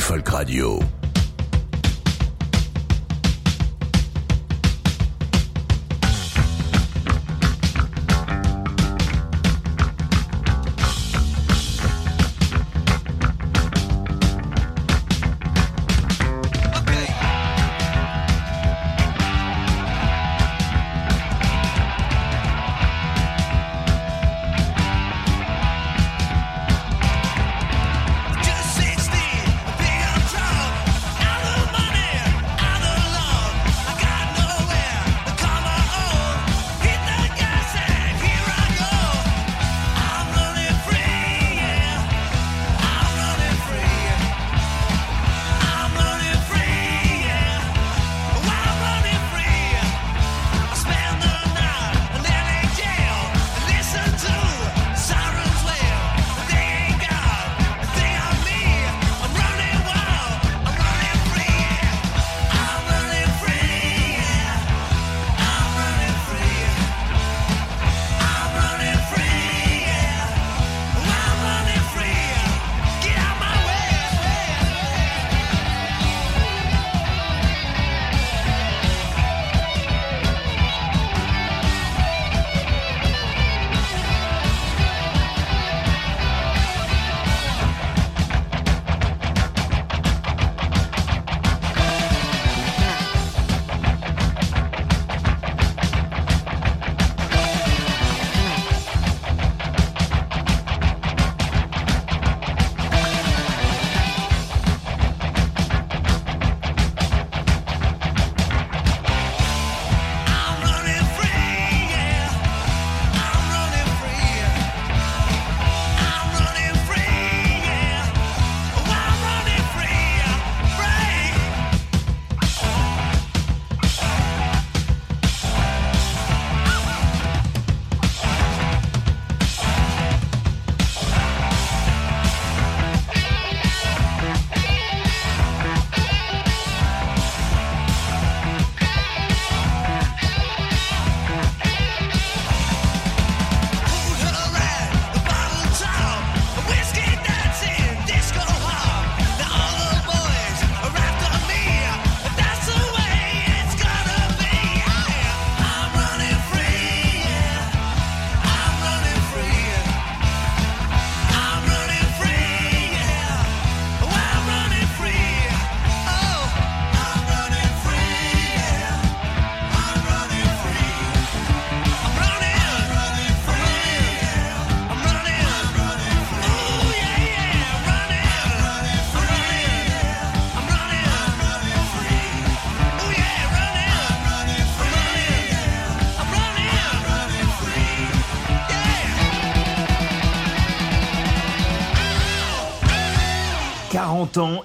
Folk Radio.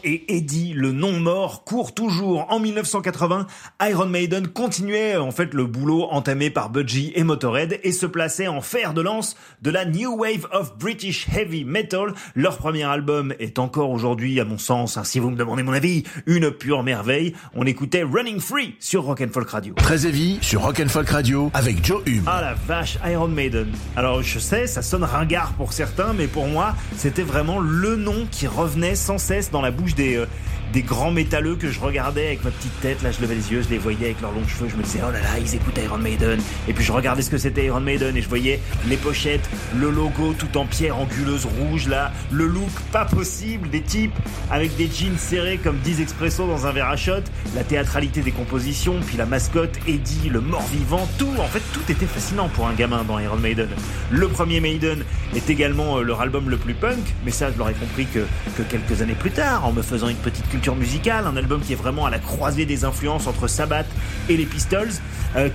Et Eddie, le non-mort, court toujours. En 1980, Iron Maiden continuait en fait le boulot entamé par Budgie et Motorhead et se plaçait en fer de lance de la New Wave of British Heavy Metal. Leur premier album est encore aujourd'hui, à mon sens, hein, si vous me demandez mon avis, une pure merveille. On écoutait Running Free sur Rock and Folk Radio. Très heavy sur Rock and Folk Radio avec Joe Hume. Ah la vache, Iron Maiden. Alors je sais, ça sonne ringard pour certains, mais pour moi, c'était vraiment le nom qui revenait sans cesse dans la bouche des, euh, des grands métalleux que je regardais avec ma petite tête. Là, je levais les yeux, je les voyais avec leurs longs cheveux. Je me disais, oh là là, ils écoutent Iron Maiden. Et puis je regardais ce que c'était Iron Maiden et je voyais les pochettes, le logo tout en pierre anguleuse rouge là, le look pas possible des types avec des jeans serrés comme 10 expresso dans un verre à shot, la théâtralité des compositions, puis la mascotte Eddie, le mort-vivant, tout, en fait, tout était fascinant pour un gamin dans Iron Maiden. Le premier Maiden est également euh, leur album le plus punk, mais ça, je l'aurais compris que, que quelques années plus tard, en me faisant une petite culture musicale, un album qui est vraiment à la croisée des influences entre Sabbath et les Pistols.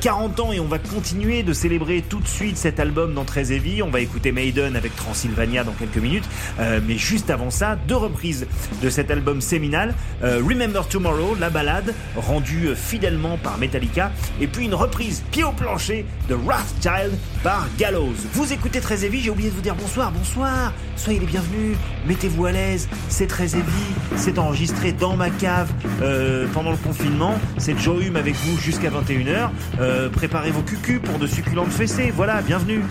40 euh, ans et on va continuer de célébrer tout de suite cet album dans Très Heavy. On va écouter Maiden avec Transylvania dans quelques minutes. Euh, mais juste avant ça, deux reprises de cet album séminal. Euh, Remember Tomorrow, la balade, rendue fidèlement par Metallica. Et puis une reprise pied au plancher de Wrathchild par Gallows. Vous écoutez Très Heavy, j'ai oublié de vous dire bonsoir, bonsoir. Soyez les bienvenus, mettez-vous à l'aise. C'est Très Heavy, c'est enregistré dans ma cave pendant le confinement. C'est Joe avec vous jusqu'à 21h. Euh, préparez vos cucus pour de succulentes fessées. Voilà, bienvenue.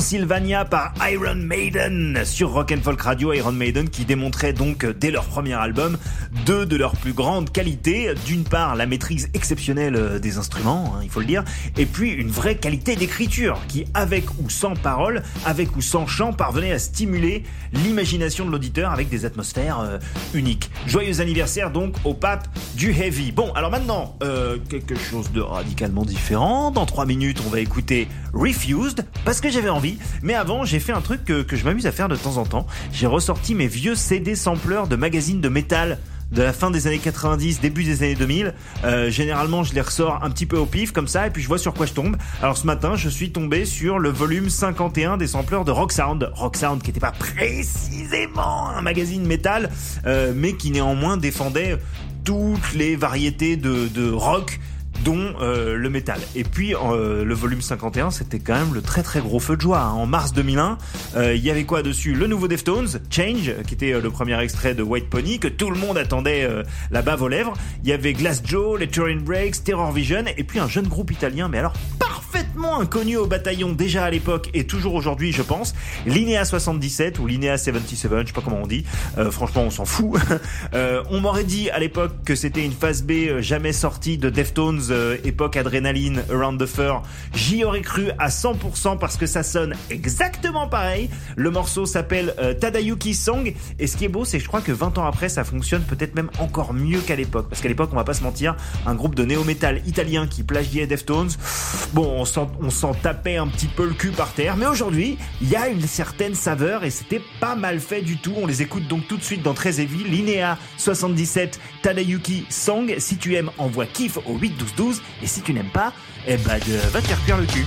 Transylvania par Iron Maiden sur Rock and Folk Radio. Iron Maiden qui démontrait donc dès leur premier album deux de leurs plus grandes qualités. D'une part, la maîtrise exceptionnelle des instruments, hein, il faut le dire, et puis une vraie qualité d'écriture qui, avec ou sans paroles, avec ou sans chant, parvenait à stimuler l'imagination de l'auditeur avec des atmosphères euh, uniques. Joyeux anniversaire donc au pape du heavy. Bon, alors maintenant, euh, quelque chose de radicalement différent. Dans 3 minutes, on va écouter Refused parce que j'avais envie. Mais avant, j'ai fait un truc que, que je m'amuse à faire de temps en temps. J'ai ressorti mes vieux CD sampleurs de magazines de métal de la fin des années 90, début des années 2000. Euh, généralement, je les ressors un petit peu au pif comme ça et puis je vois sur quoi je tombe. Alors ce matin, je suis tombé sur le volume 51 des sampleurs de Rock Sound. Rock Sound qui n'était pas précisément un magazine métal, euh, mais qui néanmoins défendait toutes les variétés de, de rock dont euh, le métal. Et puis euh, le volume 51, c'était quand même le très très gros feu de joie. hein. En mars 2001, euh, il y avait quoi dessus? Le nouveau Deftones, Change, qui était euh, le premier extrait de White Pony, que tout le monde attendait la bave aux lèvres. Il y avait Glass Joe, les Turin Breaks, Terror Vision, et puis un jeune groupe italien, mais alors parfaitement inconnu au bataillon déjà à l'époque et toujours aujourd'hui, je pense. Linea 77 ou Linea 77, je sais pas comment on dit. Euh, franchement, on s'en fout. Euh, on m'aurait dit à l'époque que c'était une phase B euh, jamais sortie de Deftones, euh, époque adrénaline, Around the Fur. J'y aurais cru à 100% parce que ça sonne exactement pareil. Le morceau s'appelle euh, Tadayuki Song et ce qui est beau, c'est que je crois que 20 ans après, ça fonctionne peut-être même encore mieux qu'à l'époque. Parce qu'à l'époque, on va pas se mentir, un groupe de néo-metal italien qui plagiait Deftones, bon, on s'en, tapait un petit peu le cul par terre. Mais aujourd'hui, il y a une certaine saveur et c'était pas mal fait du tout. On les écoute donc tout de suite dans Très Heavy, Linéa 77, Tadayuki Song. Si tu aimes, envoie kiff au 8 12 12 et si tu n'aimes pas, eh ben, va te faire cuire le cul.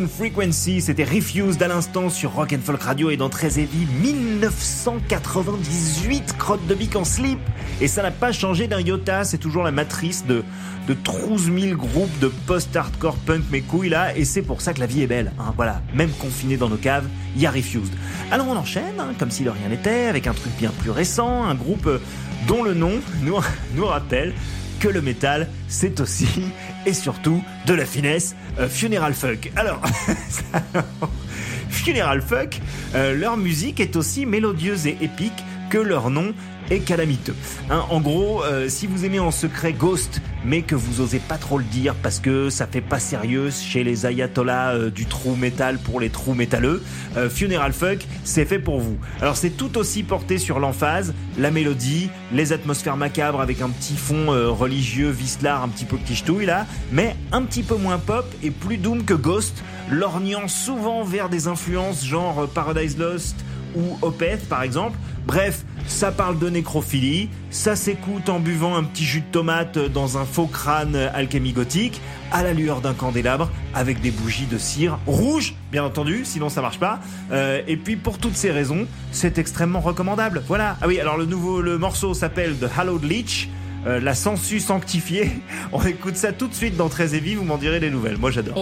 Frequency, c'était Refused à l'instant sur Rock and Folk Radio et dans Très Heavy 1998, crotte de bic en slip. Et ça n'a pas changé d'un iota, c'est toujours la matrice de, de 12 000 groupes de post-hardcore punk mes couilles là, et c'est pour ça que la vie est belle. Hein, voilà, même confiné dans nos caves, il y a Refused. Alors on enchaîne, hein, comme si de rien n'était, avec un truc bien plus récent, un groupe euh, dont le nom nous rappelle que le métal, c'est aussi et surtout de la finesse euh, Funeral Fuck. Alors, Funeral Fuck, euh, leur musique est aussi mélodieuse et épique que leur nom Hein, en gros, euh, si vous aimez en secret Ghost, mais que vous osez pas trop le dire parce que ça fait pas sérieux chez les ayatollahs euh, du trou métal pour les trous métalleux, euh, Funeral Fuck, c'est fait pour vous. Alors c'est tout aussi porté sur l'emphase, la mélodie, les atmosphères macabres avec un petit fond religieux, vislar, un petit peu quichetouille là, mais un petit peu moins pop et plus doom que Ghost, lorgnant souvent vers des influences genre Paradise Lost ou Opeth par exemple. Bref, ça parle de nécrophilie, ça s'écoute en buvant un petit jus de tomate dans un faux crâne alchimie gothique, à la lueur d'un candélabre, avec des bougies de cire rouge, bien entendu, sinon ça marche pas. Euh, et puis pour toutes ces raisons, c'est extrêmement recommandable. Voilà. Ah oui, alors le nouveau le morceau s'appelle The Hallowed Leech. euh, la sensu sanctifiée. On écoute ça tout de suite dans Très Heavy, vous m'en direz des nouvelles. Moi j'adore.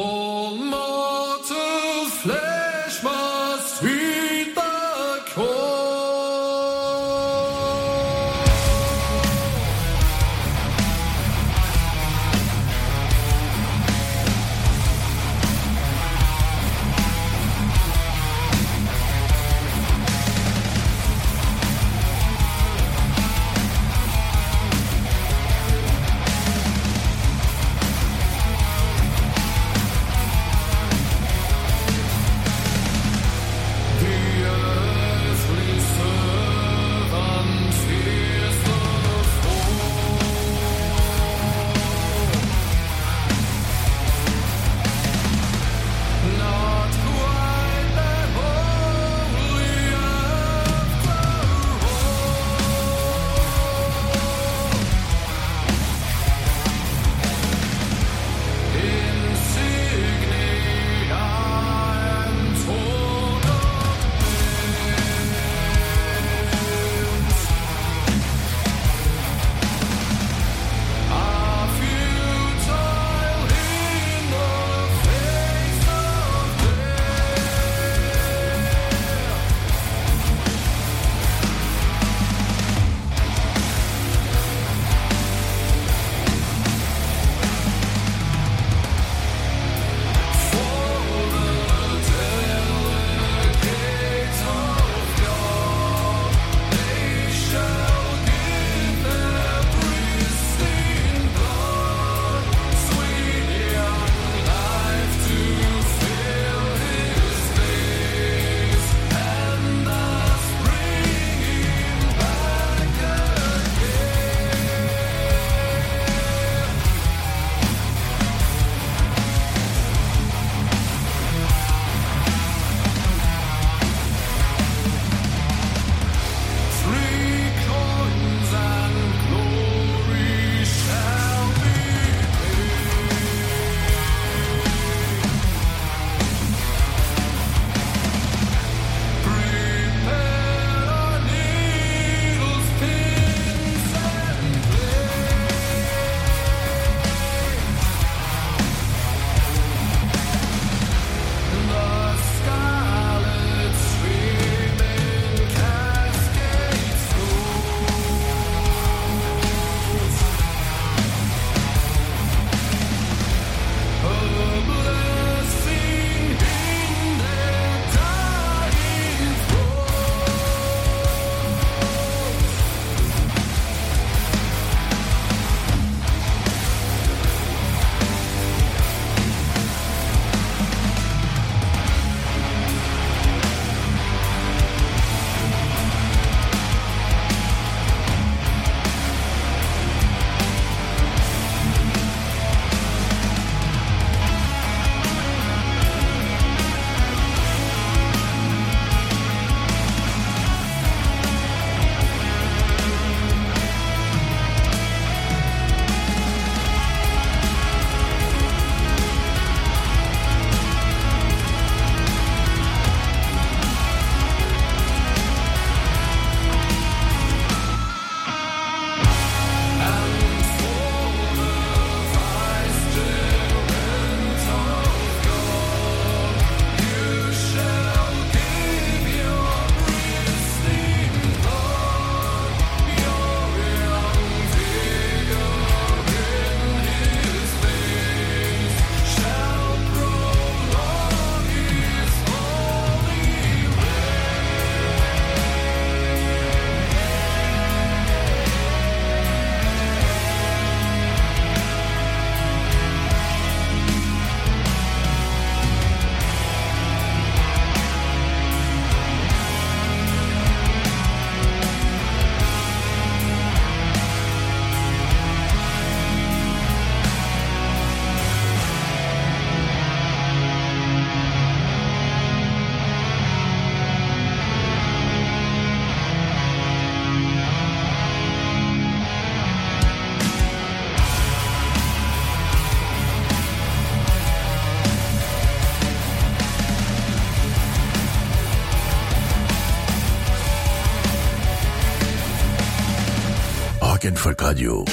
Rock'n'Folk Radio.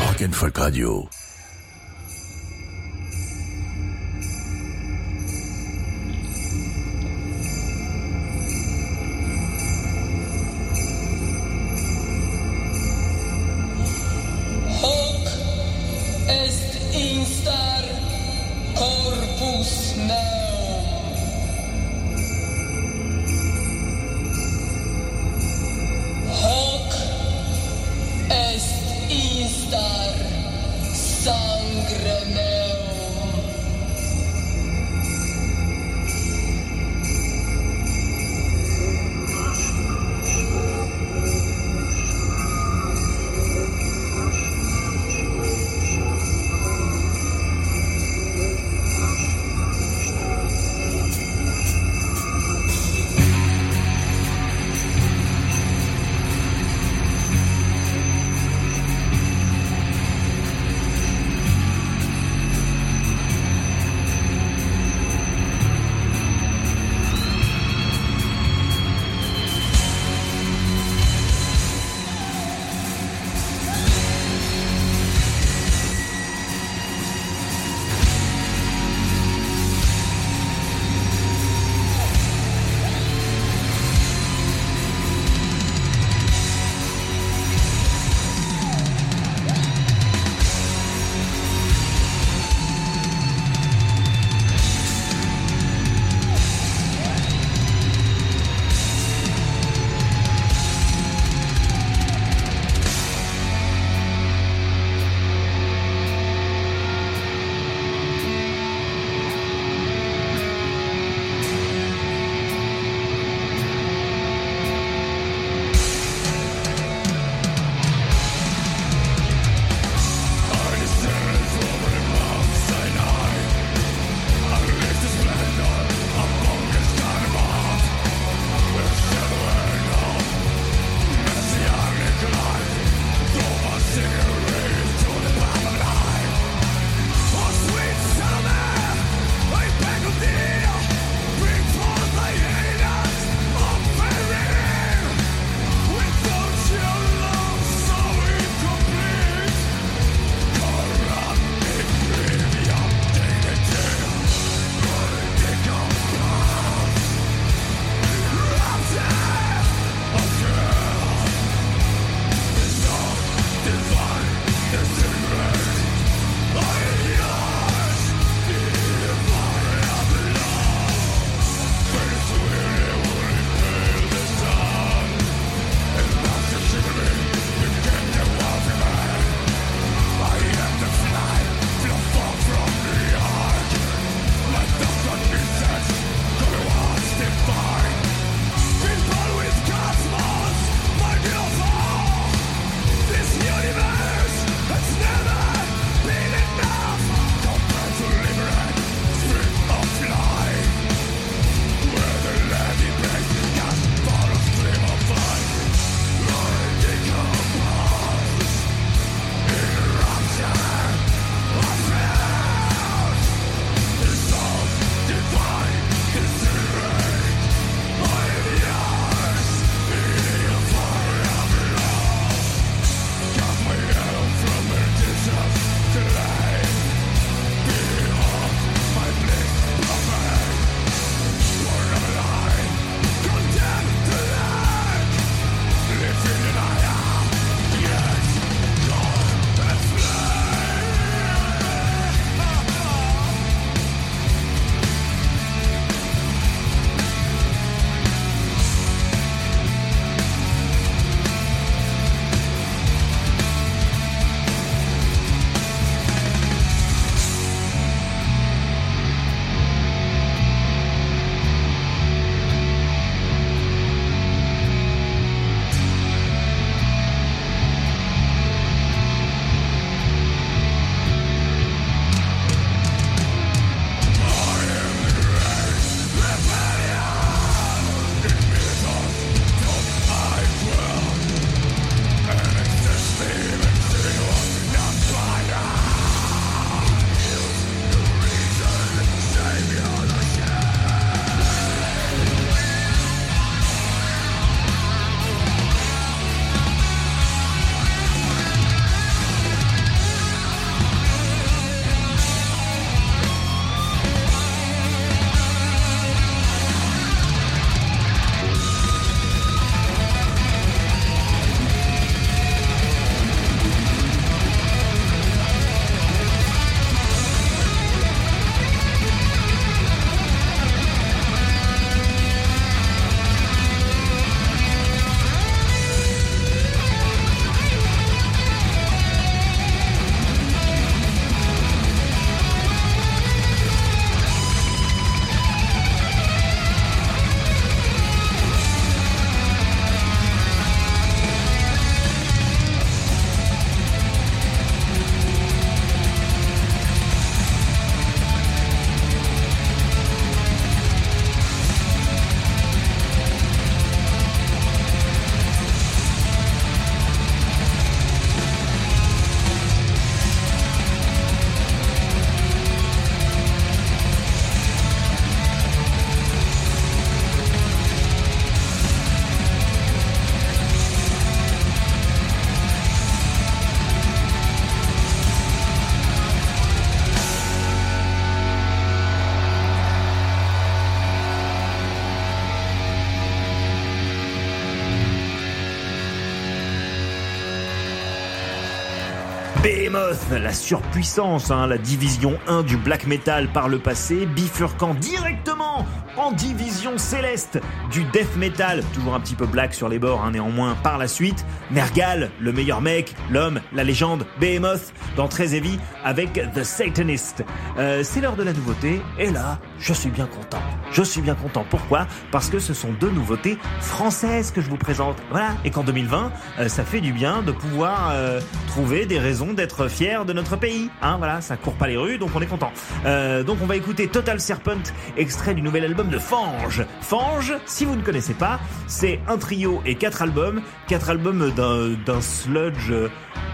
Rock'n'Folk Radio. La surpuissance, hein, la division 1 du black metal par le passé, bifurquant directement en division céleste du death metal, toujours un petit peu black sur les bords hein, néanmoins par la suite, Nergal, le meilleur mec, l'homme, la légende, Behemoth, dans Très Heavy avec The Satanist. Euh, c'est l'heure de la nouveauté, et là, je suis bien content. Je suis bien content. Pourquoi? Parce que ce sont deux nouveautés françaises que je vous présente. Voilà. Et qu'en 2020, euh, ça fait du bien de pouvoir euh, trouver des raisons d'être fier de notre pays. Hein, voilà, ça court pas les rues, donc on est content. Euh, donc on va écouter Total Serpent, extrait du nouvel album de Fange. Fange, si vous ne connaissez pas, c'est un trio et quatre albums, quatre albums d'un sludge euh,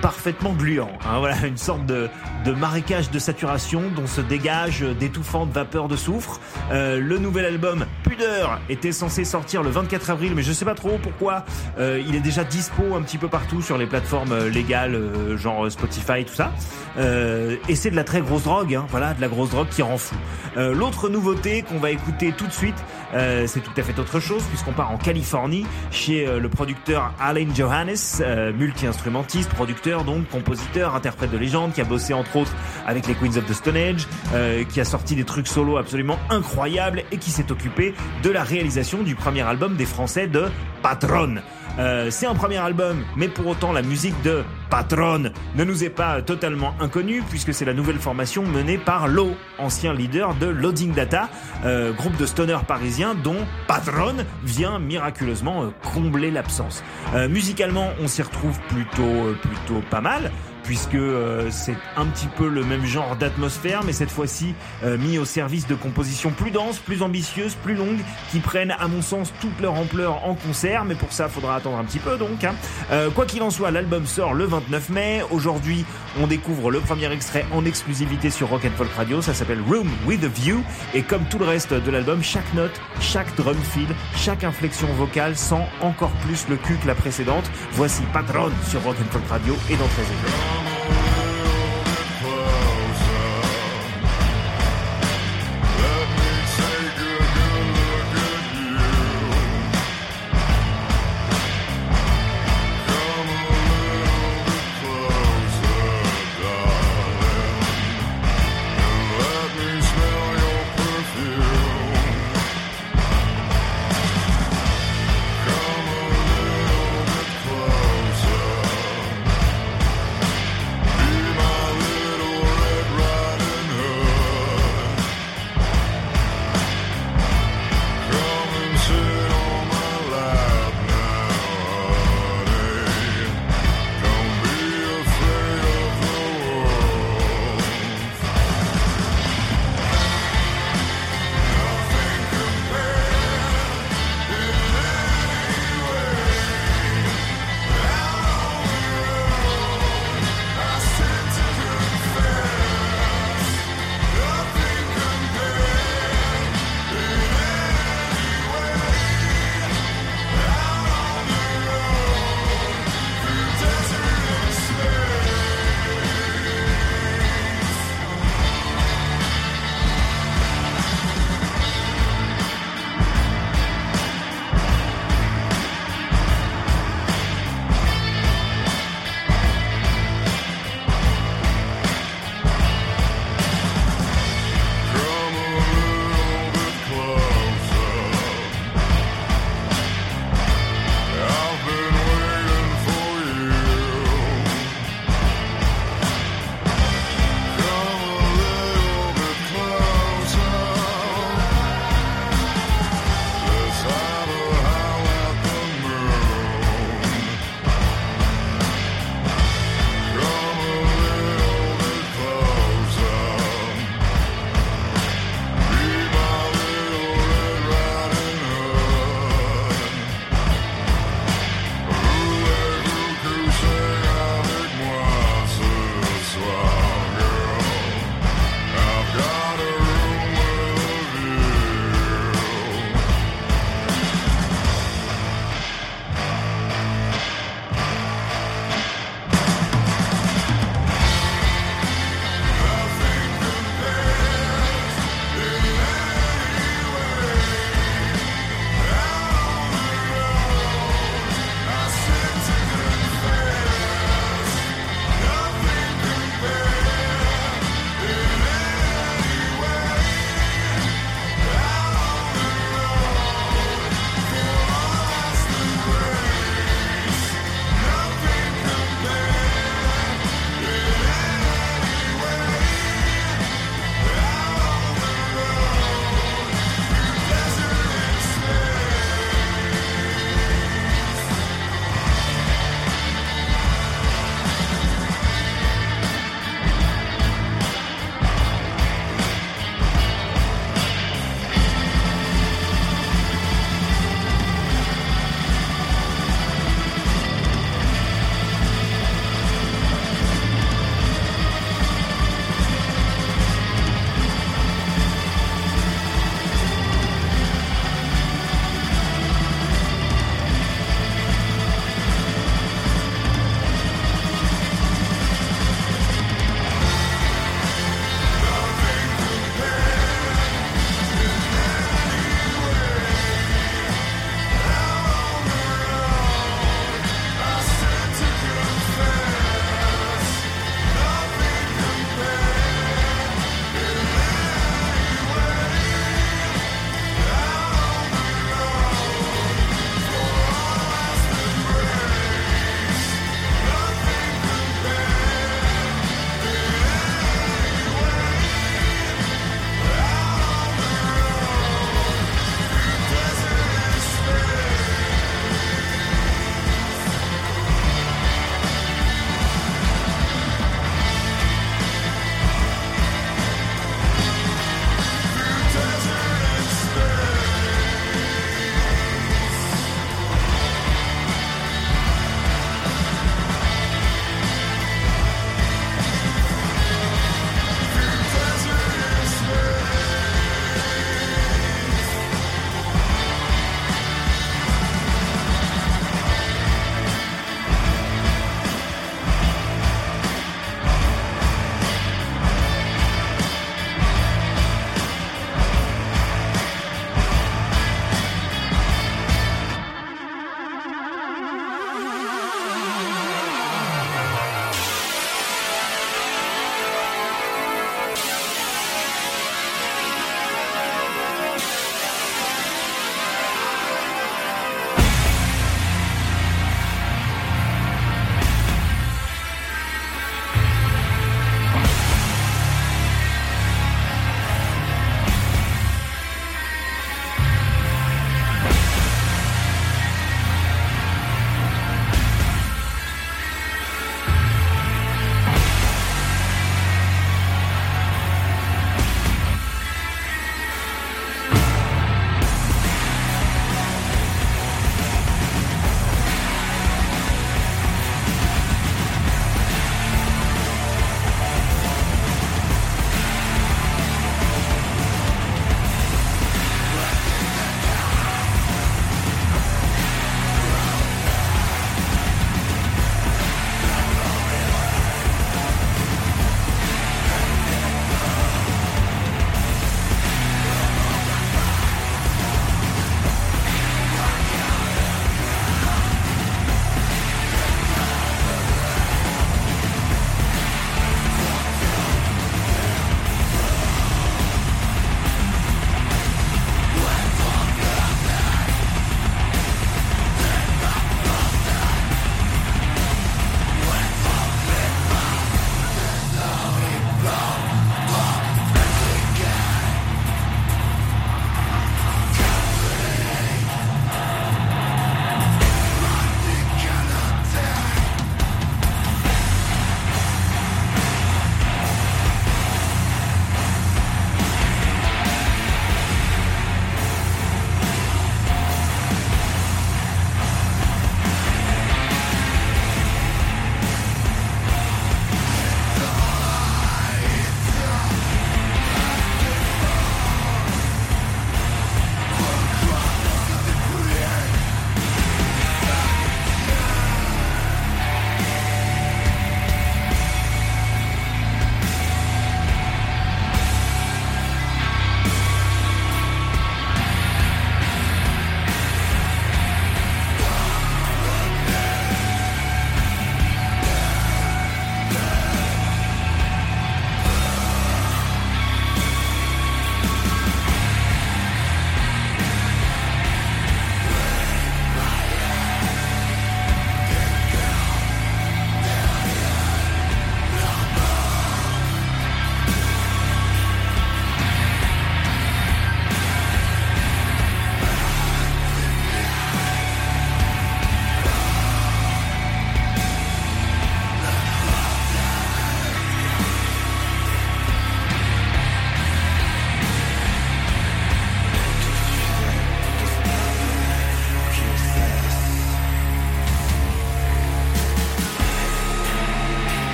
parfaitement gluant. hein. voilà, une sorte de, de marécage de saturation dont se dégage d'étouffantes vapeurs de soufre. Euh, le nouvel album Pudeur était censé sortir le 24 avril, mais je sais pas trop pourquoi. Euh, il est déjà dispo un petit peu partout sur les plateformes euh, légales, euh, genre Spotify, tout ça. Euh, et c'est de la très grosse drogue, hein, voilà, de la grosse drogue qui rend fou. Euh, L'autre nouveauté qu'on va écouter tout de suite, euh, c'est tout à fait autre chose puisqu'on part en Californie chez euh, le producteur Alain Johannes, euh, multi-instrumentiste, producteur donc, compositeur, interprète de légende, qui a bossé entre autres avec les Queens of the Stone Age, euh, qui a sorti des trucs solo absolument incroyables et qui s'est occupé de la réalisation du premier album des Français de Patron. Euh, c'est un premier album, mais pour autant la musique de Patron ne nous est pas totalement inconnue puisque c'est la nouvelle formation menée par Lo, ancien leader de Loading Data, euh, groupe de stoner parisien dont Patron vient miraculeusement euh, combler l'absence. Euh, musicalement, on s'y retrouve plutôt plutôt pas mal puisque euh, c'est un petit peu le même genre d'atmosphère, mais cette fois-ci euh, mis au service de compositions plus denses, plus ambitieuses, plus longues, qui prennent, à mon sens, toute leur ampleur en concert, mais pour ça, faudra attendre un petit peu donc. hein. Euh, quoi qu'il en soit, l'album sort le 29 mai. Aujourd'hui, on découvre le premier extrait en exclusivité sur Rock and Folk Radio. Ça s'appelle Room with a View, et comme tout le reste de l'album, chaque note, chaque drum fill, chaque inflexion vocale sent encore plus le cul que la précédente. Voici Patron sur Rock and Folk Radio et dans 13 heures.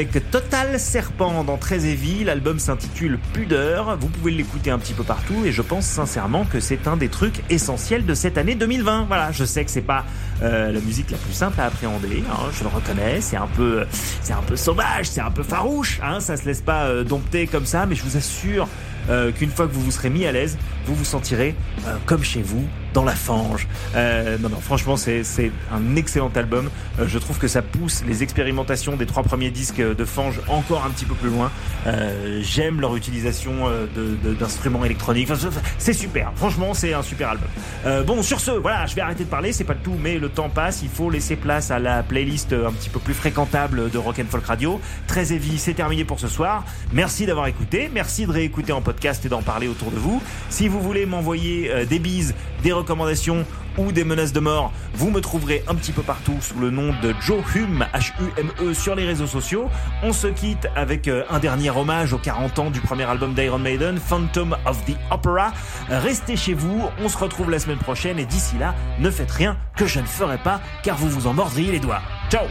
Avec Total Serpent dans Heavy. L'album s'intitule Pudeur. Vous pouvez l'écouter un petit peu partout et je pense sincèrement que c'est un des trucs essentiels de cette année 2020. Voilà, je sais que c'est pas euh, la musique la plus simple à appréhender, hein, je le reconnais. C'est un peu, c'est un peu sauvage, c'est un peu farouche. Hein, ça se laisse pas euh, dompter comme ça, mais je vous assure euh, qu'une fois que vous vous serez mis à l'aise, vous vous sentirez euh, comme chez vous, dans la fange. Euh, non, non, franchement, c'est un excellent album. Euh, je trouve que ça pousse les expérimentations des trois premiers disques de fange encore un petit peu plus loin. Euh, J'aime leur utilisation euh, d'instruments électroniques. Enfin, c'est super. Franchement, c'est un super album. Euh, bon, sur ce, voilà, je vais arrêter de parler. C'est pas le tout, mais le temps passe. Il faut laisser place à la playlist un petit peu plus fréquentable de Rock and Folk Radio. Très heavy, c'est terminé pour ce soir. Merci d'avoir écouté. Merci de réécouter en podcast et d'en parler autour de vous. Si vous voulez m'envoyer euh, des bises, des recommandations ou des menaces de mort, vous me trouverez un petit peu partout sous le nom de Joe Hume, H-U-M-E, sur les réseaux sociaux. On se quitte avec euh, un dernier hommage aux 40 ans du premier album d'Iron Maiden, Phantom of the Opera. Restez chez vous, on se retrouve la semaine prochaine et d'ici là, ne faites rien que je ne ferai pas car vous vous en mordriez les doigts. Ciao